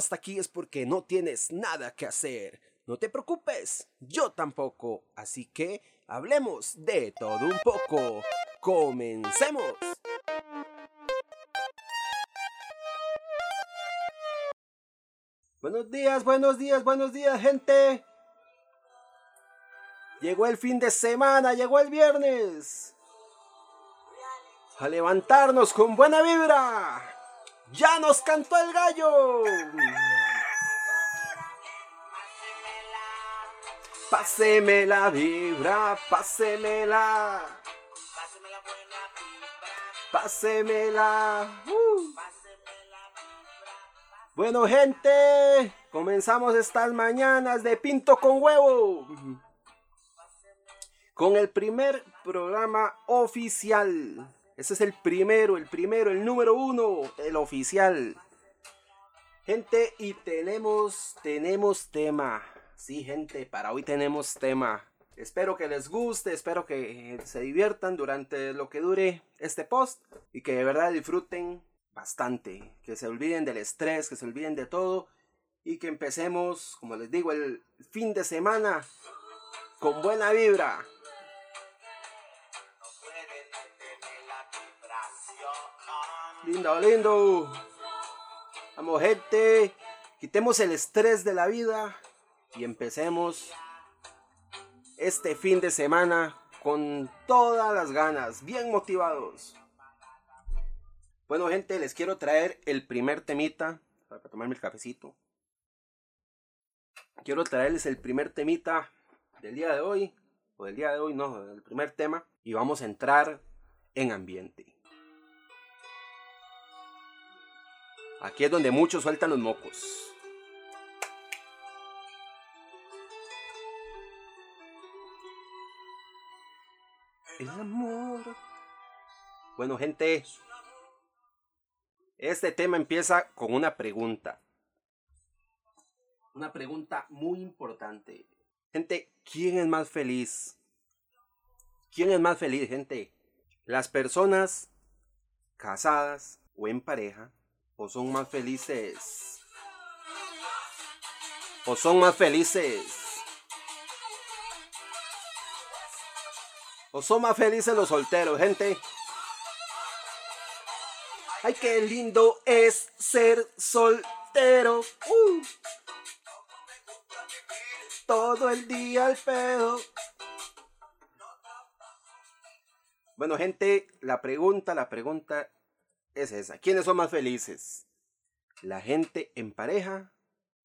hasta aquí es porque no tienes nada que hacer. No te preocupes, yo tampoco. Así que hablemos de todo un poco. Comencemos. Buenos días, buenos días, buenos días, gente. Llegó el fin de semana, llegó el viernes. A levantarnos con buena vibra. Ya nos cantó el gallo. Páseme la vibra, pásemela. Pásemela. Uh. Bueno, gente, comenzamos estas mañanas de pinto con huevo. Con el primer programa oficial. Ese es el primero, el primero, el número uno, el oficial. Gente, y tenemos, tenemos tema. Sí, gente, para hoy tenemos tema. Espero que les guste, espero que se diviertan durante lo que dure este post y que de verdad disfruten bastante, que se olviden del estrés, que se olviden de todo y que empecemos, como les digo, el fin de semana con buena vibra. Lindo, lindo. Vamos, gente. Quitemos el estrés de la vida y empecemos este fin de semana con todas las ganas, bien motivados. Bueno, gente, les quiero traer el primer temita para tomarme el cafecito. Quiero traerles el primer temita del día de hoy, o del día de hoy, no, el primer tema, y vamos a entrar en ambiente. Aquí es donde muchos sueltan los mocos. El amor. Bueno, gente, este tema empieza con una pregunta. Una pregunta muy importante. Gente, ¿quién es más feliz? ¿Quién es más feliz, gente? ¿Las personas casadas o en pareja? ¿O son más felices? ¿O son más felices? ¿O son más felices los solteros, gente? Ay, qué lindo es ser soltero. Uh. Todo el día al pedo. Bueno, gente, la pregunta, la pregunta es esa. ¿Quiénes son más felices? ¿La gente en pareja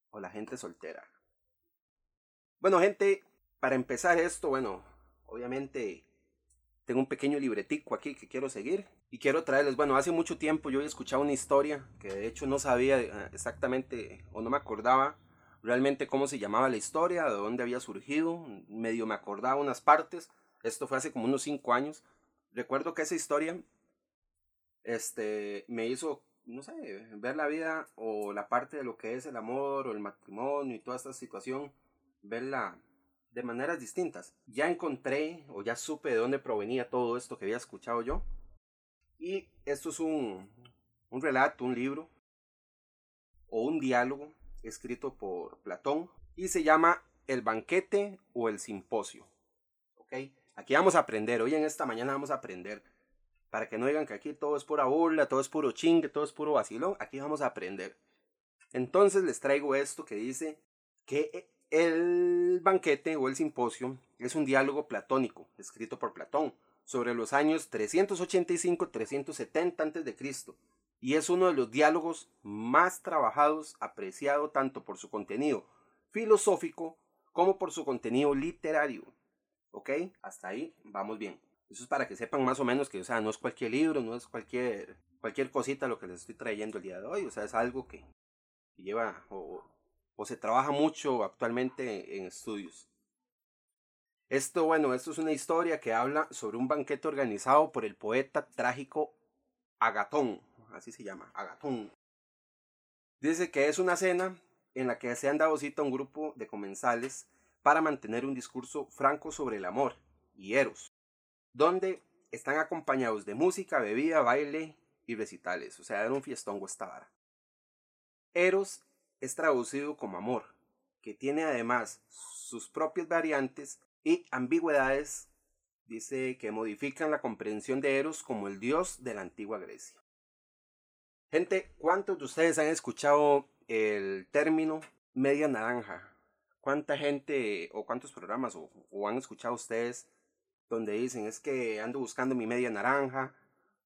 o la gente soltera? Bueno, gente, para empezar esto, bueno, obviamente tengo un pequeño libretico aquí que quiero seguir y quiero traerles, bueno, hace mucho tiempo yo he escuchado una historia que de hecho no sabía eh, exactamente o no me acordaba realmente cómo se llamaba la historia, de dónde había surgido, medio me acordaba unas partes, esto fue hace como unos cinco años. Recuerdo que esa historia este, me hizo, no sé, ver la vida o la parte de lo que es el amor o el matrimonio y toda esta situación, verla de maneras distintas. Ya encontré o ya supe de dónde provenía todo esto que había escuchado yo. Y esto es un, un relato, un libro o un diálogo escrito por Platón y se llama El banquete o el simposio. ¿Ok? Aquí vamos a aprender, hoy en esta mañana vamos a aprender. Para que no digan que aquí todo es pura burla, todo es puro chingue, todo es puro vacilón, aquí vamos a aprender. Entonces les traigo esto que dice que el banquete o el simposio es un diálogo platónico, escrito por Platón, sobre los años 385-370 a.C., y es uno de los diálogos más trabajados, apreciado tanto por su contenido filosófico como por su contenido literario. ¿Ok? Hasta ahí vamos bien. Eso es para que sepan más o menos que, o sea, no es cualquier libro, no es cualquier, cualquier cosita lo que les estoy trayendo el día de hoy, o sea, es algo que lleva o, o se trabaja mucho actualmente en estudios. Esto, bueno, esto es una historia que habla sobre un banquete organizado por el poeta trágico Agatón, así se llama, Agatón. Dice que es una cena en la que se han dado cita a un grupo de comensales para mantener un discurso franco sobre el amor y Eros, donde están acompañados de música, bebida, baile y recitales, o sea, era un fiestón esta Eros es traducido como amor, que tiene además sus propias variantes y ambigüedades, dice que modifican la comprensión de Eros como el dios de la antigua Grecia. Gente, ¿cuántos de ustedes han escuchado el término media naranja? ¿Cuánta gente o cuántos programas o, han escuchado ustedes donde dicen es que ando buscando mi media naranja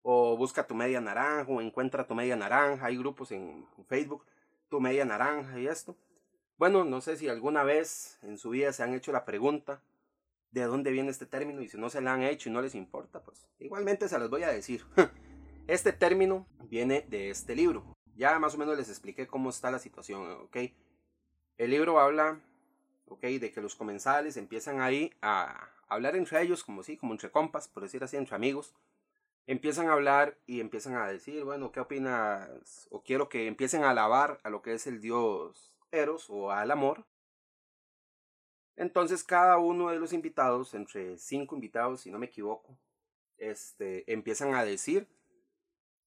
o busca tu media naranja o encuentra tu media naranja? Hay grupos en Facebook, tu media naranja y esto. Bueno, no sé si alguna vez en su vida se han hecho la pregunta de dónde viene este término y si no se la han hecho y no les importa, pues igualmente se los voy a decir. Este término viene de este libro. Ya más o menos les expliqué cómo está la situación, ¿ok? El libro habla ¿ok? De que los comensales empiezan ahí a hablar entre ellos, como sí, como entre compas, por decir así, entre amigos. Empiezan a hablar y empiezan a decir, bueno, ¿qué opinas? O quiero que empiecen a alabar a lo que es el dios Eros o al amor. Entonces cada uno de los invitados, entre cinco invitados, si no me equivoco, este, empiezan a decir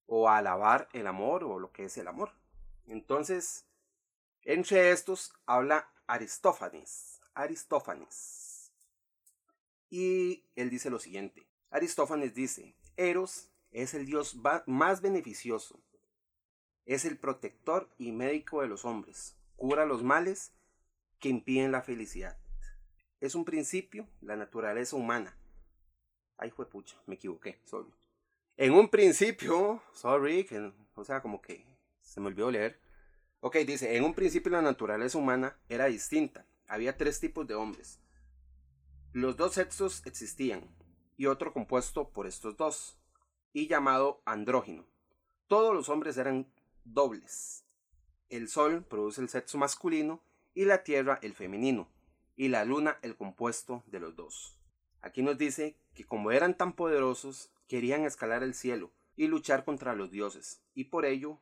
o a alabar el amor o lo que es el amor. Entonces, entre estos habla Aristófanes. Aristófanes. Y él dice lo siguiente. Aristófanes dice, Eros es el dios más beneficioso. Es el protector y médico de los hombres. Cura los males que impiden la felicidad. Es un principio, la naturaleza humana. Ay, fue pucha, me equivoqué, sorry. En un principio, sorry, o sea, como que se me olvidó leer. Ok, dice, en un principio la naturaleza humana era distinta. Había tres tipos de hombres. Los dos sexos existían, y otro compuesto por estos dos, y llamado andrógino. Todos los hombres eran dobles. El sol produce el sexo masculino y la tierra el femenino, y la luna el compuesto de los dos. Aquí nos dice que como eran tan poderosos, querían escalar el cielo y luchar contra los dioses, y por ello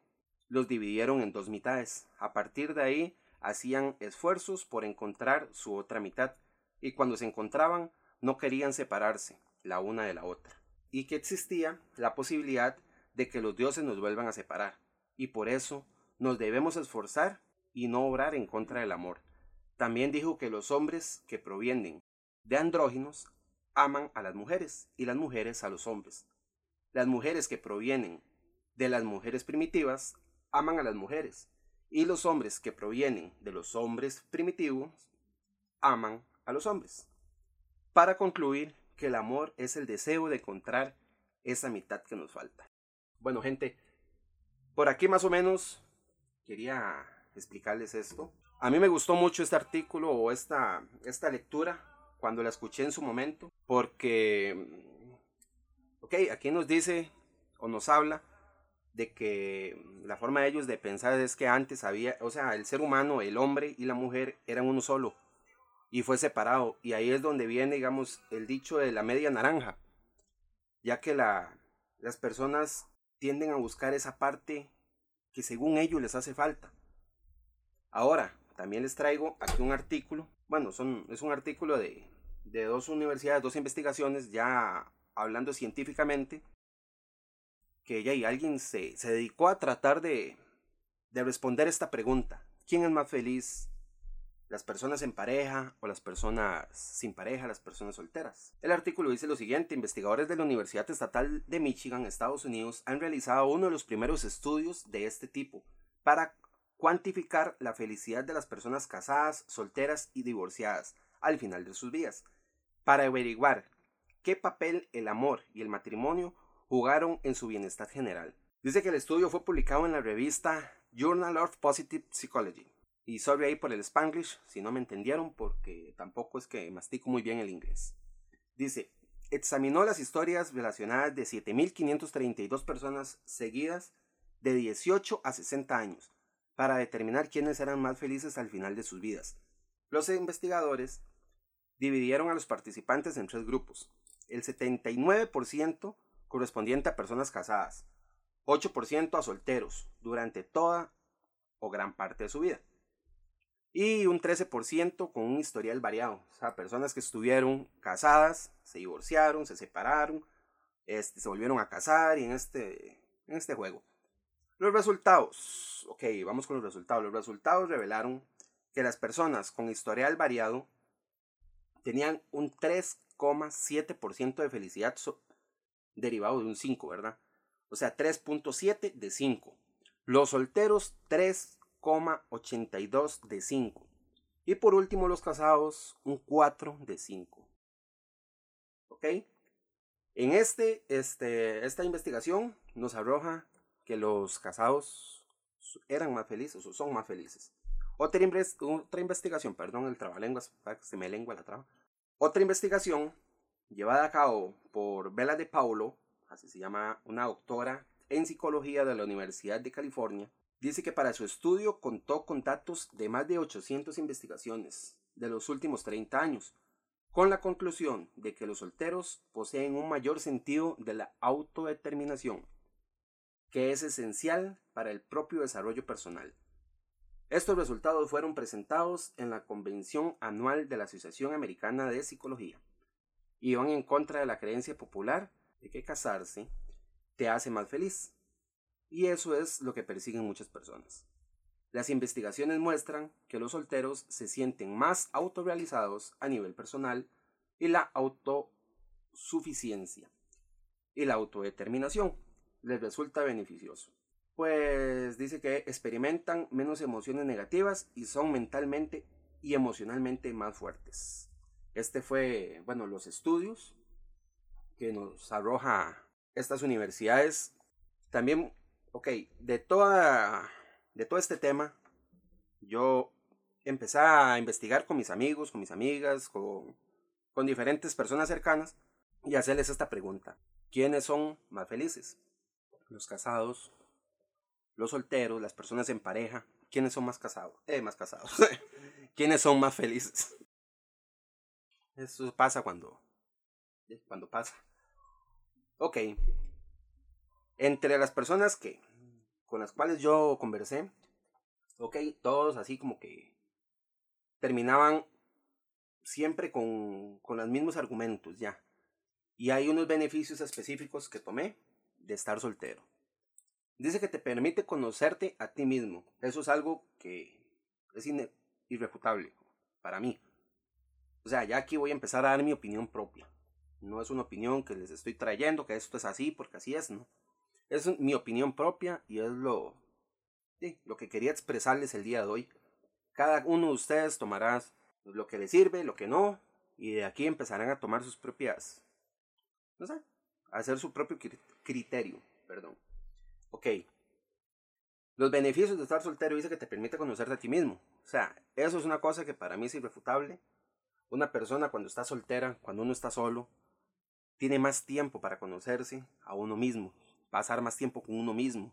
los dividieron en dos mitades. A partir de ahí hacían esfuerzos por encontrar su otra mitad y cuando se encontraban no querían separarse la una de la otra. Y que existía la posibilidad de que los dioses nos vuelvan a separar. Y por eso nos debemos esforzar y no obrar en contra del amor. También dijo que los hombres que provienen de andróginos aman a las mujeres y las mujeres a los hombres. Las mujeres que provienen de las mujeres primitivas aman a las mujeres y los hombres que provienen de los hombres primitivos aman a los hombres. Para concluir que el amor es el deseo de encontrar esa mitad que nos falta. Bueno gente, por aquí más o menos quería explicarles esto. A mí me gustó mucho este artículo o esta, esta lectura cuando la escuché en su momento porque, ok, aquí nos dice o nos habla de que la forma de ellos de pensar es que antes había, o sea, el ser humano, el hombre y la mujer eran uno solo y fue separado. Y ahí es donde viene, digamos, el dicho de la media naranja, ya que la, las personas tienden a buscar esa parte que según ellos les hace falta. Ahora, también les traigo aquí un artículo, bueno, son, es un artículo de, de dos universidades, dos investigaciones, ya hablando científicamente, que ya alguien se, se dedicó a tratar de, de responder esta pregunta. ¿Quién es más feliz? ¿Las personas en pareja o las personas sin pareja, las personas solteras? El artículo dice lo siguiente, investigadores de la Universidad Estatal de Michigan, Estados Unidos, han realizado uno de los primeros estudios de este tipo para cuantificar la felicidad de las personas casadas, solteras y divorciadas al final de sus vidas, para averiguar qué papel el amor y el matrimonio jugaron en su bienestar general. Dice que el estudio fue publicado en la revista Journal of Positive Psychology. Y sorry ahí por el spanglish, si no me entendieron, porque tampoco es que mastico muy bien el inglés. Dice, examinó las historias relacionadas de 7.532 personas seguidas de 18 a 60 años para determinar quiénes eran más felices al final de sus vidas. Los investigadores dividieron a los participantes en tres grupos. El 79% correspondiente a personas casadas, 8% a solteros durante toda o gran parte de su vida. Y un 13% con un historial variado, o sea, personas que estuvieron casadas, se divorciaron, se separaron, este, se volvieron a casar y en este, en este juego. Los resultados. Ok, vamos con los resultados. Los resultados revelaron que las personas con historial variado tenían un 3,7% de felicidad derivado de un 5, ¿verdad? O sea, 3.7 de 5. Los solteros, 3,82 de 5. Y por último, los casados, un 4 de 5. ¿Ok? En este, este, esta investigación nos arroja que los casados eran más felices o son más felices. Otra, otra investigación, perdón, el trabalenguas, se me lengua la traba. Otra investigación llevada a cabo por Bella de Paulo, así se llama una doctora en psicología de la Universidad de California, dice que para su estudio contó con datos de más de 800 investigaciones de los últimos 30 años, con la conclusión de que los solteros poseen un mayor sentido de la autodeterminación, que es esencial para el propio desarrollo personal. Estos resultados fueron presentados en la Convención Anual de la Asociación Americana de Psicología y van en contra de la creencia popular de que casarse te hace más feliz. Y eso es lo que persiguen muchas personas. Las investigaciones muestran que los solteros se sienten más autorrealizados a nivel personal y la autosuficiencia y la autodeterminación les resulta beneficioso. Pues dice que experimentan menos emociones negativas y son mentalmente y emocionalmente más fuertes. Este fue, bueno, los estudios que nos arroja estas universidades. También, ok, de toda de todo este tema, yo empecé a investigar con mis amigos, con mis amigas, con, con diferentes personas cercanas y hacerles esta pregunta. ¿Quiénes son más felices? Los casados, los solteros, las personas en pareja. ¿Quiénes son más casados? Eh, más casados. ¿Quiénes son más felices? Eso pasa cuando, cuando pasa. Ok. Entre las personas que con las cuales yo conversé, ok, todos así como que terminaban siempre con, con los mismos argumentos ya. Y hay unos beneficios específicos que tomé de estar soltero. Dice que te permite conocerte a ti mismo. Eso es algo que es irrefutable para mí. O sea, ya aquí voy a empezar a dar mi opinión propia. No es una opinión que les estoy trayendo, que esto es así porque así es, ¿no? Es mi opinión propia y es lo, lo que quería expresarles el día de hoy. Cada uno de ustedes tomará lo que les sirve, lo que no, y de aquí empezarán a tomar sus propias, no sé, a hacer su propio criterio, perdón. Ok. Los beneficios de estar soltero dice que te permite conocerte a ti mismo. O sea, eso es una cosa que para mí es irrefutable. Una persona cuando está soltera, cuando uno está solo, tiene más tiempo para conocerse a uno mismo pasar más tiempo con uno mismo.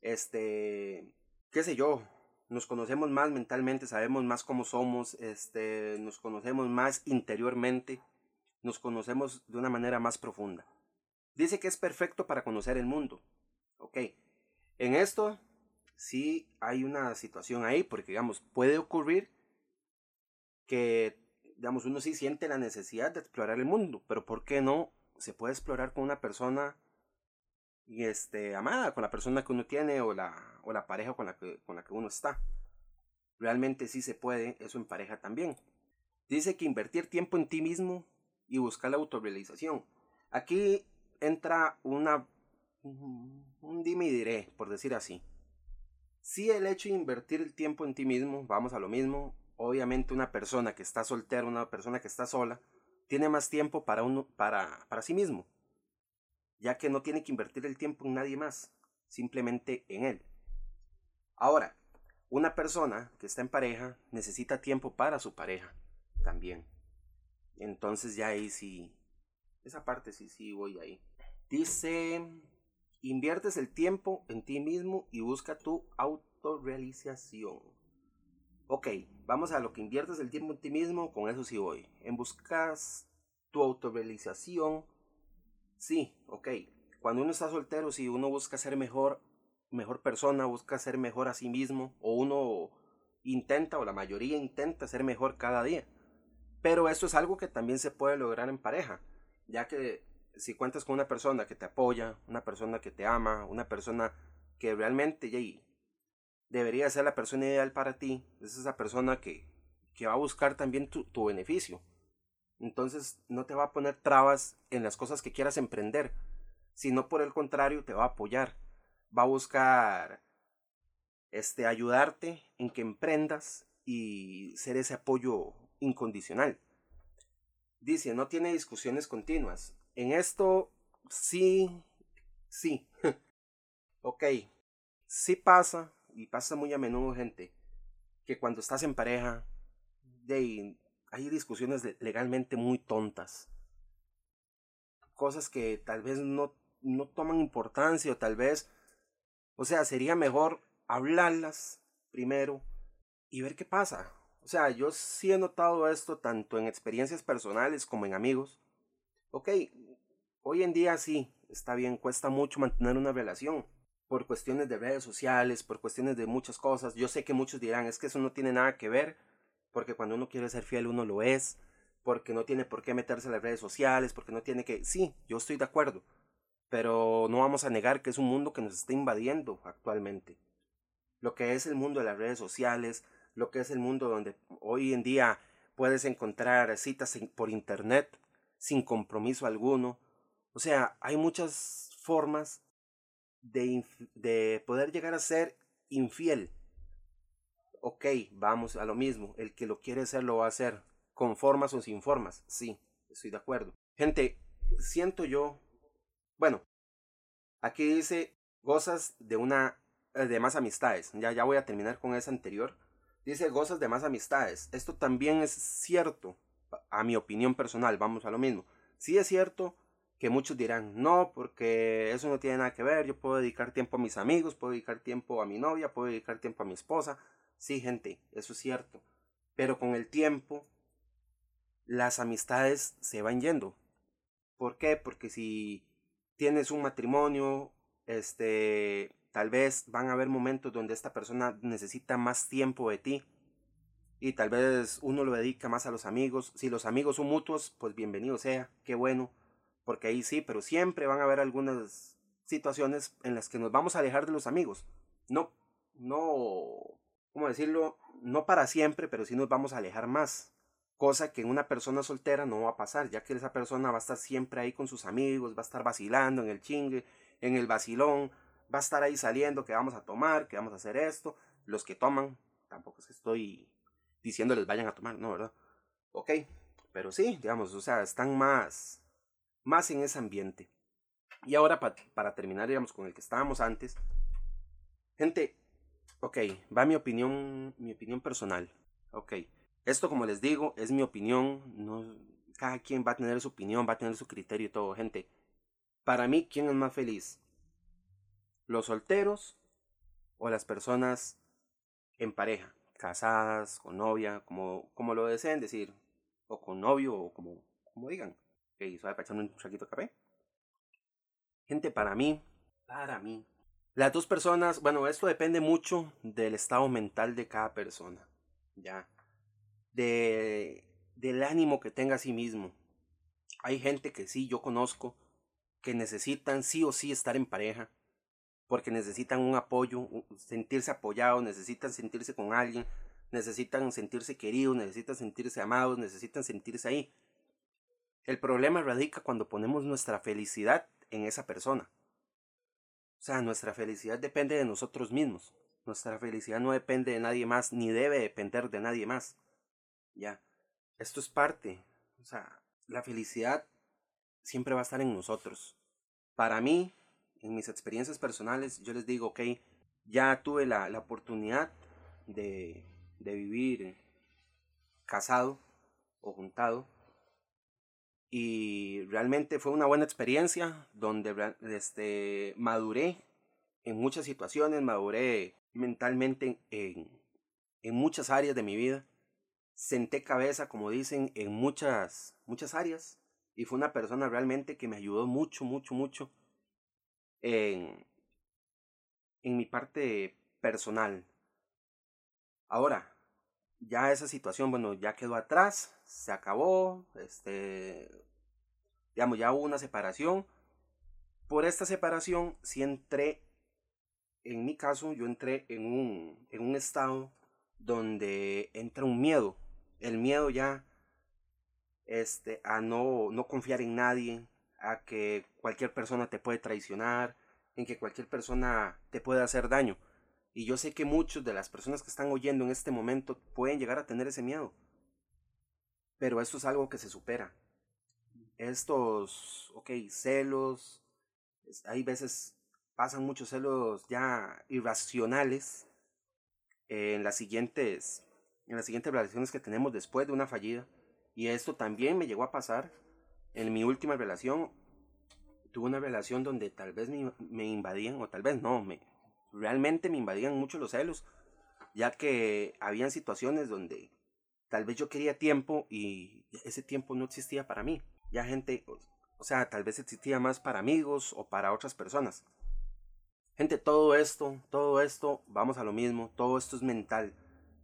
Este, qué sé yo, nos conocemos más mentalmente, sabemos más cómo somos, este, nos conocemos más interiormente, nos conocemos de una manera más profunda. Dice que es perfecto para conocer el mundo. Ok, en esto sí hay una situación ahí, porque digamos, puede ocurrir que, digamos, uno sí siente la necesidad de explorar el mundo, pero ¿por qué no se puede explorar con una persona este, amada con la persona que uno tiene o la, o la pareja con la, que, con la que uno está. Realmente sí se puede eso en pareja también. Dice que invertir tiempo en ti mismo y buscar la autorrealización. Aquí entra una un dime y diré, por decir así. Si el hecho de invertir el tiempo en ti mismo, vamos a lo mismo, obviamente una persona que está soltera, una persona que está sola, tiene más tiempo para uno para para sí mismo ya que no tiene que invertir el tiempo en nadie más, simplemente en él. Ahora, una persona que está en pareja necesita tiempo para su pareja también. Entonces ya ahí sí, esa parte sí, sí voy ahí. Dice, inviertes el tiempo en ti mismo y busca tu autorrealización. Ok, vamos a lo que inviertes el tiempo en ti mismo, con eso sí voy. En buscas tu autorrealización Sí, ok. Cuando uno está soltero, si uno busca ser mejor, mejor persona, busca ser mejor a sí mismo, o uno intenta, o la mayoría intenta ser mejor cada día. Pero eso es algo que también se puede lograr en pareja, ya que si cuentas con una persona que te apoya, una persona que te ama, una persona que realmente debería ser la persona ideal para ti, es esa persona que, que va a buscar también tu, tu beneficio. Entonces no te va a poner trabas en las cosas que quieras emprender, sino por el contrario te va a apoyar, va a buscar este ayudarte en que emprendas y ser ese apoyo incondicional. Dice, no tiene discusiones continuas. En esto sí, sí. ok, sí pasa, y pasa muy a menudo, gente, que cuando estás en pareja, hay discusiones legalmente muy tontas. Cosas que tal vez no, no toman importancia o tal vez, o sea, sería mejor hablarlas primero y ver qué pasa. O sea, yo sí he notado esto tanto en experiencias personales como en amigos. Ok, hoy en día sí, está bien, cuesta mucho mantener una relación por cuestiones de redes sociales, por cuestiones de muchas cosas. Yo sé que muchos dirán, es que eso no tiene nada que ver porque cuando uno quiere ser fiel uno lo es, porque no tiene por qué meterse en las redes sociales, porque no tiene que... Sí, yo estoy de acuerdo, pero no vamos a negar que es un mundo que nos está invadiendo actualmente. Lo que es el mundo de las redes sociales, lo que es el mundo donde hoy en día puedes encontrar citas por internet sin compromiso alguno. O sea, hay muchas formas de, de poder llegar a ser infiel. Ok, vamos a lo mismo, el que lo quiere hacer lo va a hacer, con formas o sin formas, sí, estoy de acuerdo. Gente, siento yo, bueno, aquí dice, gozas de una, eh, de más amistades, ya, ya voy a terminar con esa anterior, dice, gozas de más amistades, esto también es cierto, a mi opinión personal, vamos a lo mismo, sí es cierto que muchos dirán, no, porque eso no tiene nada que ver, yo puedo dedicar tiempo a mis amigos, puedo dedicar tiempo a mi novia, puedo dedicar tiempo a mi esposa, Sí, gente, eso es cierto. Pero con el tiempo, las amistades se van yendo. ¿Por qué? Porque si tienes un matrimonio, este, tal vez van a haber momentos donde esta persona necesita más tiempo de ti. Y tal vez uno lo dedica más a los amigos. Si los amigos son mutuos, pues bienvenido sea, qué bueno. Porque ahí sí, pero siempre van a haber algunas situaciones en las que nos vamos a alejar de los amigos. No, no ¿cómo decirlo? No para siempre, pero sí nos vamos a alejar más. Cosa que en una persona soltera no va a pasar, ya que esa persona va a estar siempre ahí con sus amigos, va a estar vacilando en el chingue, en el vacilón, va a estar ahí saliendo que vamos a tomar, que vamos a hacer esto. Los que toman, tampoco es que estoy diciéndoles vayan a tomar, no, ¿verdad? Ok, pero sí, digamos, o sea, están más, más en ese ambiente. Y ahora para terminar, digamos, con el que estábamos antes, gente, Ok, va mi opinión, mi opinión personal. Ok, esto como les digo es mi opinión, no, cada quien va a tener su opinión, va a tener su criterio y todo, gente. Para mí, ¿quién es más feliz? ¿Los solteros o las personas en pareja? Casadas, con novia, como, como lo deseen decir. O con novio, o como, como digan. Ok, suave para echarme un chaquito de café. Gente, para mí, para mí, las dos personas, bueno, esto depende mucho del estado mental de cada persona, ya, de, del ánimo que tenga a sí mismo. Hay gente que sí, yo conozco, que necesitan sí o sí estar en pareja, porque necesitan un apoyo, sentirse apoyados, necesitan sentirse con alguien, necesitan sentirse queridos, necesitan sentirse amados, necesitan sentirse ahí. El problema radica cuando ponemos nuestra felicidad en esa persona. O sea, nuestra felicidad depende de nosotros mismos. Nuestra felicidad no depende de nadie más, ni debe depender de nadie más. Ya. Esto es parte. O sea, la felicidad siempre va a estar en nosotros. Para mí, en mis experiencias personales, yo les digo, ok, ya tuve la, la oportunidad de, de vivir casado o juntado y realmente fue una buena experiencia donde este, maduré en muchas situaciones, maduré mentalmente en, en muchas áreas de mi vida, senté cabeza, como dicen, en muchas, muchas áreas y fue una persona realmente que me ayudó mucho, mucho, mucho en, en mi parte personal. Ahora, ya esa situación, bueno, ya quedó atrás, se acabó, este, digamos, ya hubo una separación. Por esta separación sí entré en mi caso yo entré en un, en un estado donde entra un miedo. El miedo ya este, a no, no confiar en nadie, a que cualquier persona te puede traicionar, en que cualquier persona te puede hacer daño. Y yo sé que muchos de las personas que están oyendo en este momento pueden llegar a tener ese miedo. Pero esto es algo que se supera. Estos, ok, celos, hay veces pasan muchos celos ya irracionales en las siguientes en las siguientes relaciones que tenemos después de una fallida y esto también me llegó a pasar en mi última relación tuve una relación donde tal vez me, me invadían o tal vez no me realmente me invadían mucho los celos ya que habían situaciones donde tal vez yo quería tiempo y ese tiempo no existía para mí ya gente o sea tal vez existía más para amigos o para otras personas Gente, todo esto, todo esto, vamos a lo mismo, todo esto es mental.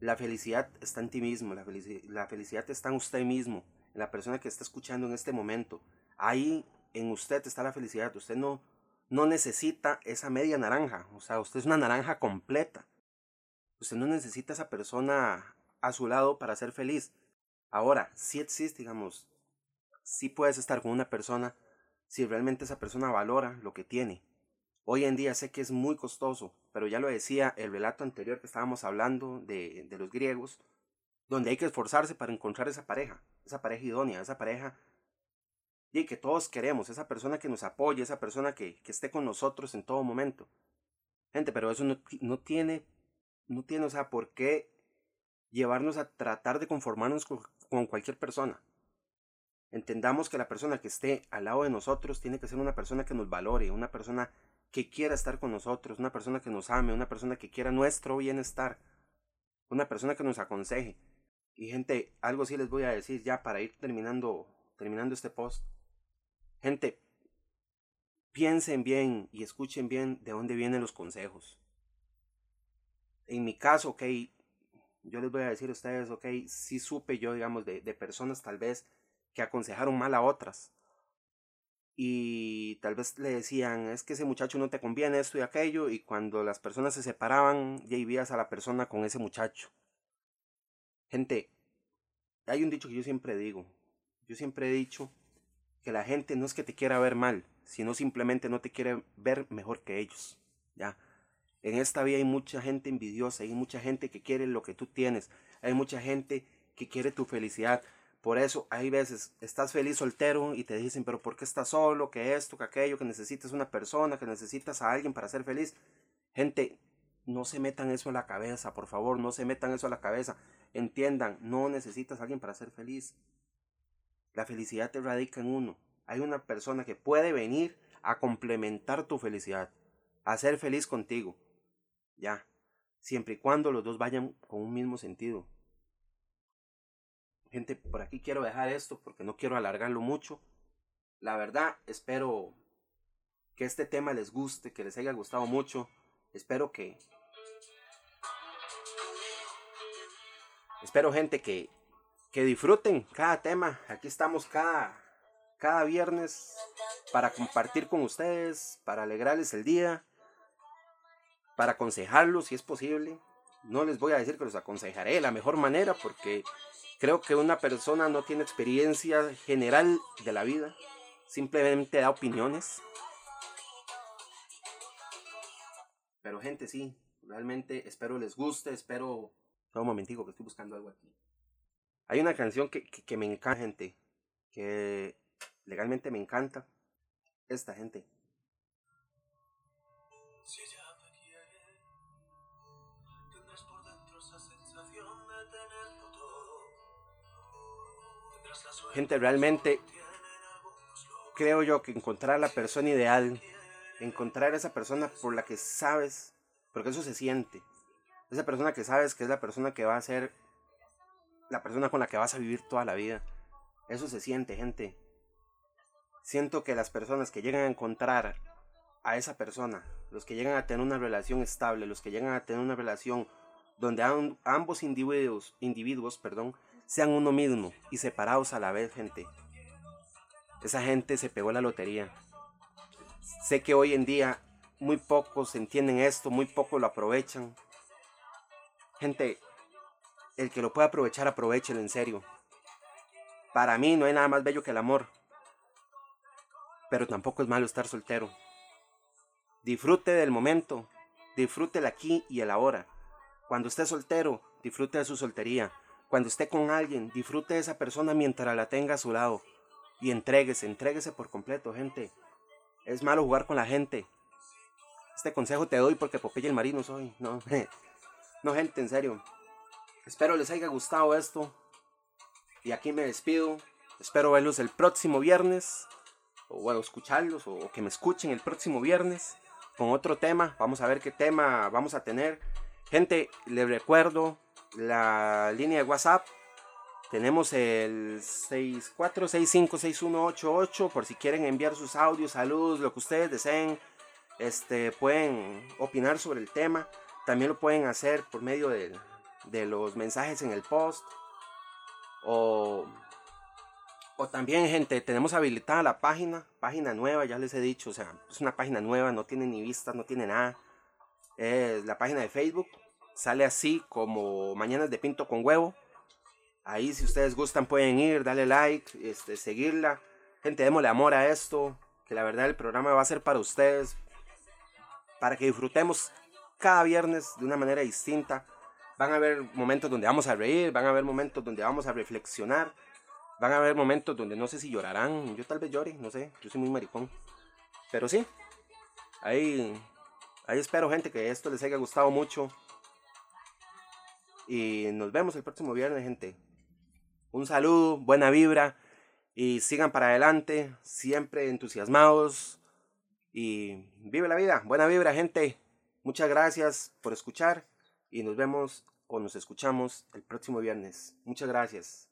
La felicidad está en ti mismo, la, la felicidad está en usted mismo, en la persona que está escuchando en este momento. Ahí en usted está la felicidad. Usted no, no necesita esa media naranja, o sea, usted es una naranja completa. Usted no necesita esa persona a su lado para ser feliz. Ahora, si existe, digamos, si puedes estar con una persona si realmente esa persona valora lo que tiene, Hoy en día sé que es muy costoso, pero ya lo decía el relato anterior que estábamos hablando de, de los griegos, donde hay que esforzarse para encontrar esa pareja, esa pareja idónea, esa pareja y que todos queremos, esa persona que nos apoye, esa persona que, esté con nosotros en todo momento. Gente, pero eso no, no tiene, no tiene, o sea, por qué llevarnos a tratar de conformarnos con, con cualquier persona. Entendamos que la persona que esté al lado de nosotros tiene que ser una persona que nos valore, una persona que quiera estar con nosotros, una persona que nos ame, una persona que quiera nuestro bienestar, una persona que nos aconseje. Y gente, algo sí les voy a decir ya para ir terminando, terminando este post. Gente, piensen bien y escuchen bien de dónde vienen los consejos. En mi caso, ok, yo les voy a decir a ustedes, ok, sí supe yo, digamos, de, personas tal vez que aconsejaron mal a otras y tal vez le decían, es que ese muchacho no te conviene esto y aquello, y cuando las personas se separaban, ya vivías a la persona con ese muchacho. Gente, hay un dicho que yo siempre digo, yo siempre he dicho que la gente no es que te quiera ver mal, sino simplemente no te quiere ver mejor que ellos, ¿ya? En esta vida hay mucha gente envidiosa, hay mucha gente que quiere lo que tú tienes, hay mucha gente que quiere tu felicidad, por eso hay veces estás feliz soltero y te dicen, pero ¿por qué estás solo? Que esto, que aquello, que necesitas una persona, que necesitas a alguien para ser feliz. Gente, no se metan eso a la cabeza, por favor, no se metan eso a la cabeza. Entiendan, no necesitas a alguien para ser feliz. La felicidad te radica en uno. Hay una persona que puede venir a complementar tu felicidad, a ser feliz contigo. Ya, siempre y cuando los dos vayan con un mismo sentido. Gente, por aquí quiero dejar esto porque no quiero alargarlo mucho. La verdad, espero que este tema les guste, que les haya gustado mucho. Espero que... Espero gente que, que disfruten cada tema. Aquí estamos cada, cada viernes para compartir con ustedes, para alegrarles el día, para aconsejarlos si es posible. No les voy a decir que los aconsejaré de la mejor manera porque Creo que una persona no tiene experiencia general de la vida, simplemente da opiniones. Pero gente, sí, realmente espero les guste, espero... Un momentico que estoy buscando algo aquí. Hay una canción que, que, me encanta, gente, que legalmente me encanta. Esta gente. Gente, realmente creo yo que encontrar la persona ideal, encontrar esa persona por la que sabes, porque eso se siente, esa persona que sabes que es la persona que va a ser la persona con la que vas a vivir toda la vida, eso se siente, gente. Siento que las personas que llegan a encontrar a esa persona, los que llegan a tener una relación estable, los que llegan a tener una relación donde ambos individuos, individuos perdón, sean uno mismo y separados a la vez, gente. Esa gente se pegó la lotería. Sé que hoy en día muy pocos entienden esto, muy pocos lo aprovechan. Gente, el que lo pueda aprovechar, aprovechelo en serio. Para mí no hay nada más bello que el amor. Pero tampoco es malo estar soltero. Disfrute del momento, disfrute el aquí y el ahora. Cuando esté soltero, disfrute de su soltería. Cuando esté con alguien, disfrute de esa persona mientras la tenga a su lado. Y entréguese, entréguese por completo, gente. Es malo jugar con la gente. Este consejo te doy porque Popeye el Marino soy. No, no, gente, en serio. Espero les haya gustado esto. Y aquí me despido. Espero verlos el próximo viernes. O bueno, escucharlos o que me escuchen el próximo viernes con otro tema. Vamos a ver qué tema vamos a tener. Gente, les recuerdo la línea de WhatsApp. Tenemos el 64656188 por si quieren enviar sus audios, saludos, lo que ustedes deseen. Este, pueden opinar sobre el tema. También lo pueden hacer por medio de, de los mensajes en el post. O o también, gente, tenemos habilitada la página, página nueva, ya les he dicho, o sea, es una página nueva, no tiene ni vistas, no tiene nada. Es la página de Facebook, sale así como Mañanas de Pinto con Huevo. Ahí si ustedes gustan pueden ir, darle like, este, seguirla. Gente, démosle amor a esto, que la verdad el programa va a ser para ustedes, para que disfrutemos cada viernes de una manera distinta. Van a haber momentos donde vamos a reír, van a haber momentos donde vamos a reflexionar Van a haber momentos donde no sé si llorarán. Yo tal vez llore, no sé. Yo soy muy maricón. Pero sí. Ahí, ahí espero, gente, que esto les haya gustado mucho. Y nos vemos el próximo viernes, gente. Un saludo, buena vibra. Y sigan para adelante. Siempre entusiasmados. Y vive la vida. Buena vibra, gente. Muchas gracias por escuchar. Y nos vemos o nos escuchamos el próximo viernes. Muchas gracias.